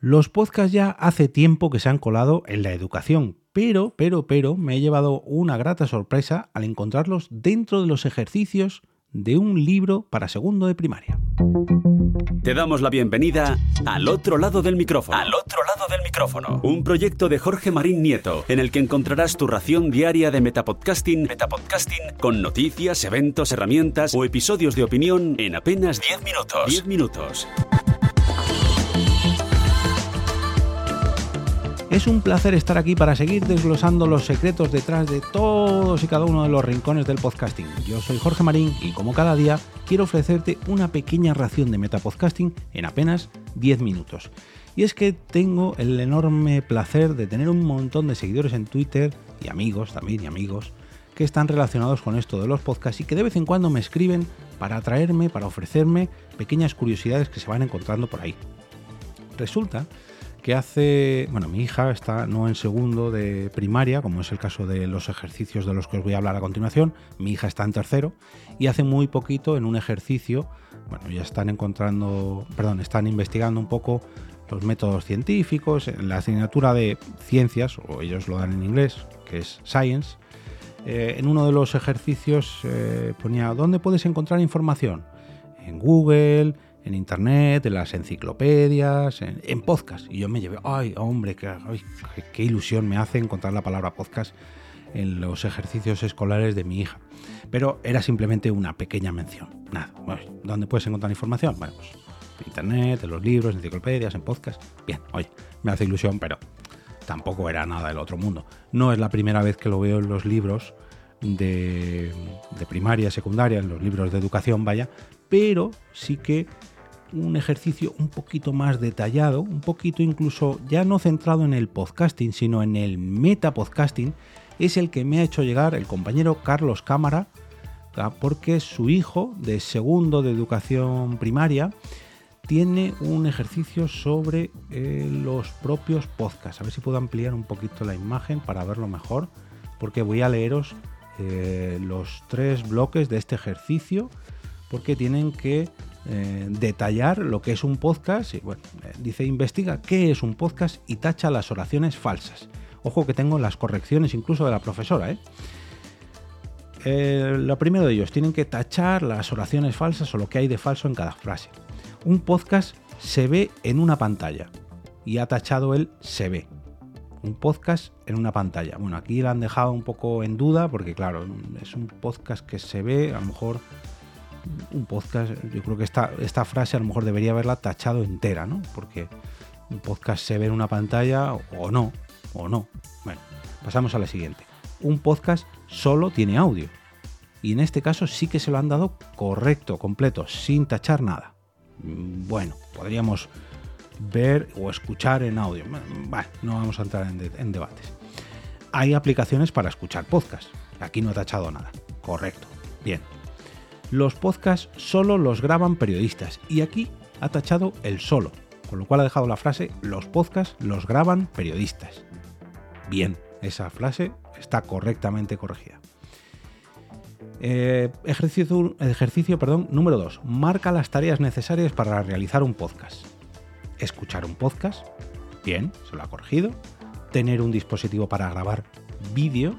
Los podcasts ya hace tiempo que se han colado en la educación, pero, pero, pero, me he llevado una grata sorpresa al encontrarlos dentro de los ejercicios de un libro para segundo de primaria. Te damos la bienvenida al otro lado del micrófono. Al otro lado del micrófono. Un proyecto de Jorge Marín Nieto, en el que encontrarás tu ración diaria de metapodcasting, metapodcasting con noticias, eventos, herramientas o episodios de opinión en apenas 10 minutos. 10 minutos. Es un placer estar aquí para seguir desglosando los secretos detrás de todos y cada uno de los rincones del podcasting. Yo soy Jorge Marín y como cada día quiero ofrecerte una pequeña ración de metapodcasting en apenas 10 minutos. Y es que tengo el enorme placer de tener un montón de seguidores en Twitter y amigos también y amigos que están relacionados con esto de los podcasts y que de vez en cuando me escriben para atraerme, para ofrecerme pequeñas curiosidades que se van encontrando por ahí. Resulta que hace, bueno, mi hija está no en segundo de primaria, como es el caso de los ejercicios de los que os voy a hablar a continuación, mi hija está en tercero y hace muy poquito en un ejercicio, bueno, ya están encontrando, perdón, están investigando un poco los métodos científicos, en la asignatura de ciencias, o ellos lo dan en inglés, que es Science, eh, en uno de los ejercicios eh, ponía, ¿dónde puedes encontrar información? En Google, en internet, en las enciclopedias, en, podcast. Y yo me llevé, ay, hombre, qué, qué, ilusión me hace encontrar la palabra podcast en los ejercicios escolares de mi hija. Pero era simplemente una pequeña mención. Nada, ¿dónde puedes encontrar información? Bueno, pues en internet, en los libros, en enciclopedias, en podcast. Bien, oye, me hace ilusión, pero tampoco era nada del otro mundo. No es la primera vez que lo veo en los libros de, de primaria, secundaria, en los libros de educación, vaya, pero sí que un ejercicio un poquito más detallado, un poquito incluso ya no centrado en el podcasting, sino en el metapodcasting, es el que me ha hecho llegar el compañero Carlos Cámara, porque su hijo de segundo de educación primaria tiene un ejercicio sobre eh, los propios podcasts. A ver si puedo ampliar un poquito la imagen para verlo mejor, porque voy a leeros eh, los tres bloques de este ejercicio, porque tienen que eh, detallar lo que es un podcast. Y, bueno, eh, dice, investiga qué es un podcast y tacha las oraciones falsas. Ojo que tengo las correcciones incluso de la profesora. ¿eh? lo primero de ellos, tienen que tachar las oraciones falsas o lo que hay de falso en cada frase. Un podcast se ve en una pantalla y ha tachado el se ve. Un podcast en una pantalla. Bueno, aquí la han dejado un poco en duda porque claro, es un podcast que se ve, a lo mejor un podcast, yo creo que esta, frase a lo mejor debería haberla tachado entera, ¿no? Porque un podcast se ve en una pantalla o no, o no. Bueno, pasamos a la siguiente. Un podcast solo tiene audio. Y en este caso sí que se lo han dado correcto, completo, sin tachar nada. Bueno, podríamos ver o escuchar en audio. Bueno, no vamos a entrar en, en debates. Hay aplicaciones para escuchar podcast. Aquí no he tachado nada. Correcto. Bien, los podcasts solo los graban periodistas y aquí ha tachado el solo, con lo cual ha dejado la frase los podcasts los graban periodistas. Bien, esa frase está correctamente corregida. Eh, ejercicio, ejercicio perdón, número 2. Marca las tareas necesarias para realizar un podcast. Escuchar un podcast. Bien, se lo ha corregido. Tener un dispositivo para grabar vídeo.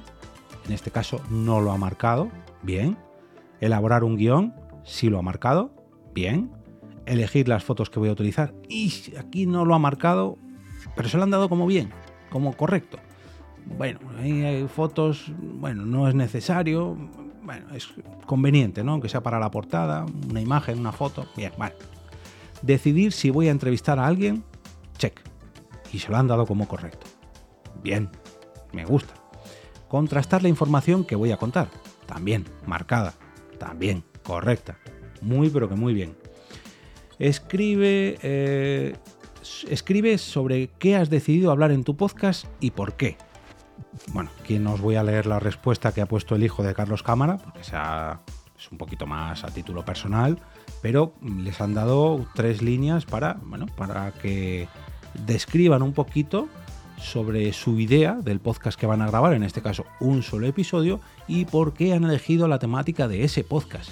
En este caso no lo ha marcado. Bien, Elaborar un guion, si lo ha marcado, bien. Elegir las fotos que voy a utilizar, y aquí no lo ha marcado, pero se lo han dado como bien, como correcto. Bueno, hay fotos, bueno, no es necesario, bueno, es conveniente, ¿no? Aunque sea para la portada, una imagen, una foto, bien, vale. Decidir si voy a entrevistar a alguien, check. Y se lo han dado como correcto. Bien, me gusta. Contrastar la información que voy a contar, también, marcada. También, correcta. Muy, pero que muy bien. Escribe, eh, escribe sobre qué has decidido hablar en tu podcast y por qué. Bueno, aquí no os voy a leer la respuesta que ha puesto el hijo de Carlos Cámara, porque sea, es un poquito más a título personal, pero les han dado tres líneas para, bueno, para que describan un poquito sobre su idea del podcast que van a grabar, en este caso un solo episodio, y por qué han elegido la temática de ese podcast.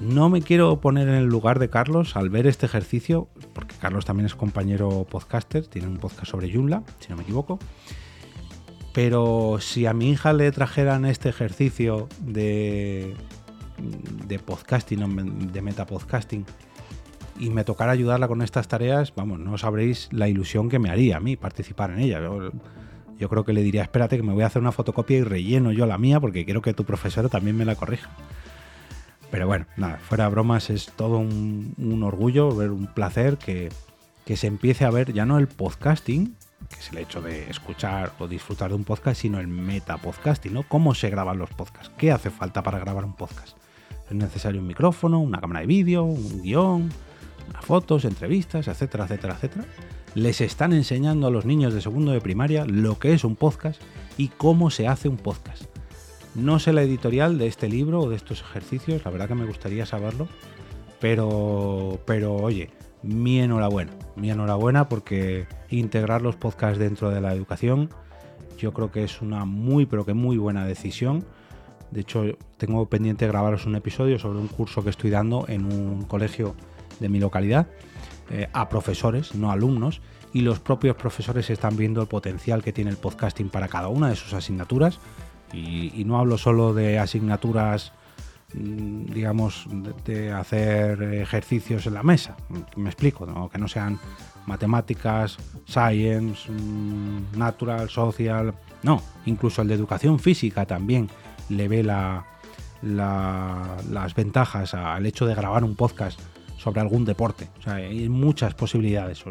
No me quiero poner en el lugar de Carlos al ver este ejercicio, porque Carlos también es compañero podcaster, tiene un podcast sobre Joomla, si no me equivoco. Pero si a mi hija le trajeran este ejercicio de, de podcasting, de metapodcasting, y me tocara ayudarla con estas tareas, vamos, no sabréis la ilusión que me haría a mí participar en ella. Yo, creo que le diría, espérate que me voy a hacer una fotocopia y relleno yo la mía porque quiero que tu profesor también me la corrija. Pero bueno, nada, fuera bromas, es todo un, orgullo, ver un placer que, que, se empiece a ver ya no el podcasting, que es el hecho de escuchar o disfrutar de un podcast, sino el metapodcasting, ¿no? ¿Cómo se graban los podcasts? ¿Qué hace falta para grabar un podcast? ¿Es necesario un micrófono, una cámara de vídeo, un guion, fotos, entrevistas, etcétera, etcétera, etcétera? Les están enseñando a los niños de segundo de primaria lo que es un podcast y cómo se hace un podcast. No sé la editorial de este libro o de estos ejercicios, la verdad que me gustaría saberlo, pero, pero oye, mi enhorabuena, mi enhorabuena porque integrar los podcasts dentro de la educación yo creo que es una muy, pero que muy buena decisión. De hecho, tengo pendiente grabaros un episodio sobre un curso que estoy dando en un colegio de mi localidad eh, a profesores, no alumnos, y los propios profesores están viendo el potencial que tiene el podcasting para cada una de sus asignaturas y, no hablo solo de asignaturas, mm, digamos, de, hacer ejercicios en la mesa. Me explico, que no sean matemáticas, science, mm, natural, social. No, incluso el de educación física también le ve la, las ventajas al hecho de grabar un podcast sobre algún deporte. O sea, hay muchas posibilidades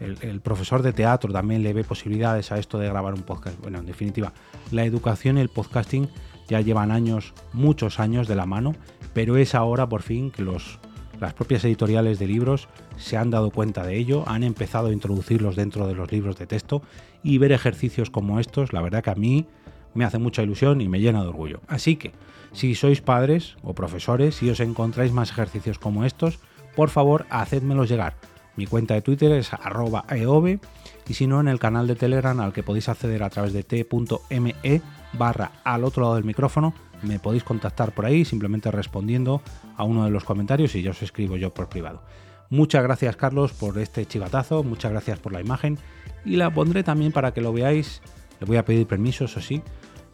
el, profesor de teatro también le ve posibilidades a esto de grabar un podcast. Bueno, en definitiva, la educación y el podcasting ya llevan años, muchos años de la mano, pero es ahora por fin que los, las propias editoriales de libros se han dado cuenta de ello, han empezado a introducirlos dentro de los libros de texto y ver ejercicios como estos, la verdad que a mí me hace mucha ilusión y me llena de orgullo. Así que, si sois padres o profesores y os encontráis más ejercicios como estos, por favor, hacedmelos llegar mi cuenta de Twitter es arroba eove y si no en el canal de Telegram al que podéis acceder a través de t.me barra al otro lado del micrófono. Me podéis contactar por ahí simplemente respondiendo a uno de los comentarios y yo os escribo yo por privado. Muchas gracias Carlos por este chivatazo, muchas gracias por la imagen y la pondré también para que lo veáis. Le voy a pedir permiso, eso sí,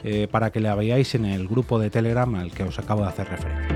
eh, para que la veáis en el grupo de Telegram al que os acabo de hacer referencia.